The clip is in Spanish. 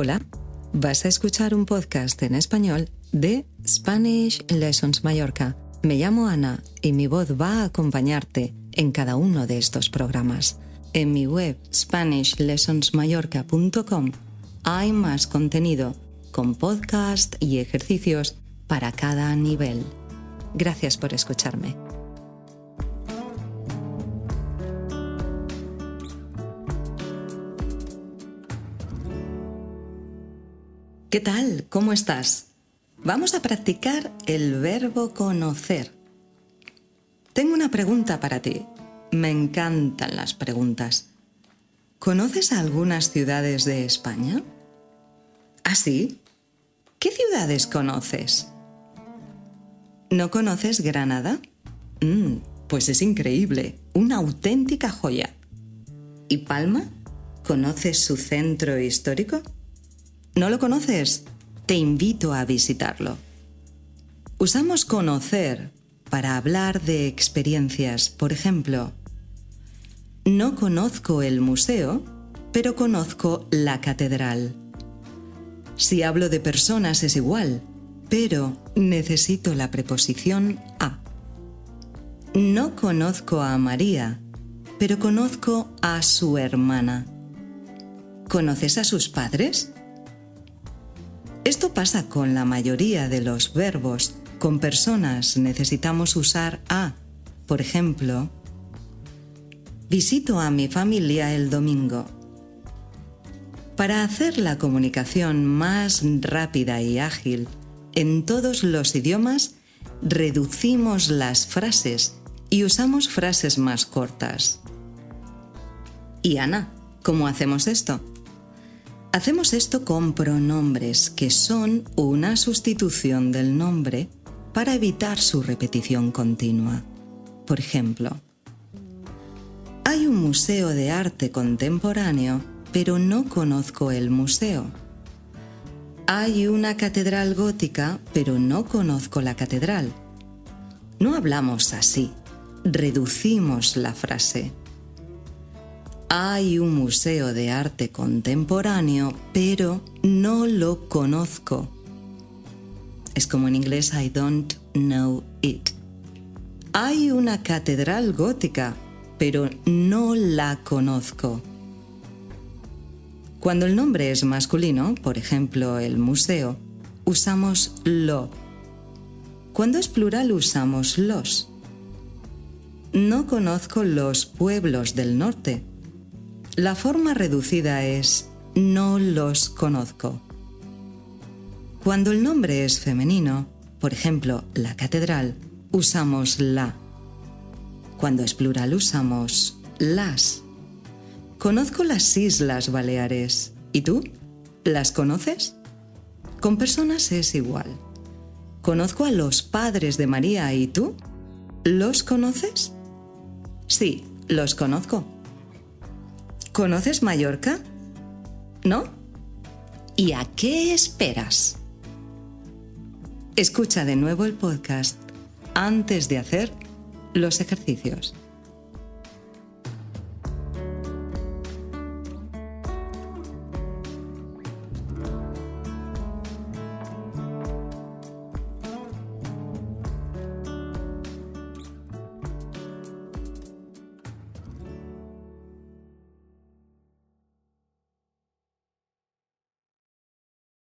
Hola, vas a escuchar un podcast en español de Spanish Lessons Mallorca. Me llamo Ana y mi voz va a acompañarte en cada uno de estos programas. En mi web SpanishLessonsMallorca.com hay más contenido con podcast y ejercicios para cada nivel. Gracias por escucharme. ¿Qué tal? ¿Cómo estás? Vamos a practicar el verbo conocer. Tengo una pregunta para ti. Me encantan las preguntas. ¿Conoces algunas ciudades de España? ¿Ah, sí? ¿Qué ciudades conoces? ¿No conoces Granada? Mm, pues es increíble, una auténtica joya. ¿Y Palma? ¿Conoces su centro histórico? ¿No lo conoces? Te invito a visitarlo. Usamos conocer para hablar de experiencias. Por ejemplo, no conozco el museo, pero conozco la catedral. Si hablo de personas es igual, pero necesito la preposición a. No conozco a María, pero conozco a su hermana. ¿Conoces a sus padres? Esto pasa con la mayoría de los verbos. Con personas necesitamos usar a. Por ejemplo, visito a mi familia el domingo. Para hacer la comunicación más rápida y ágil en todos los idiomas, reducimos las frases y usamos frases más cortas. Y Ana, ¿cómo hacemos esto? Hacemos esto con pronombres que son una sustitución del nombre para evitar su repetición continua. Por ejemplo, hay un museo de arte contemporáneo, pero no conozco el museo. Hay una catedral gótica, pero no conozco la catedral. No hablamos así, reducimos la frase. Hay un museo de arte contemporáneo, pero no lo conozco. Es como en inglés I don't know it. Hay una catedral gótica, pero no la conozco. Cuando el nombre es masculino, por ejemplo el museo, usamos lo. Cuando es plural usamos los. No conozco los pueblos del norte, la forma reducida es no los conozco. Cuando el nombre es femenino, por ejemplo, la catedral, usamos la. Cuando es plural usamos las. Conozco las Islas Baleares. ¿Y tú? ¿Las conoces? Con personas es igual. Conozco a los padres de María y tú? ¿Los conoces? Sí, los conozco. ¿Conoces Mallorca? ¿No? ¿Y a qué esperas? Escucha de nuevo el podcast antes de hacer los ejercicios.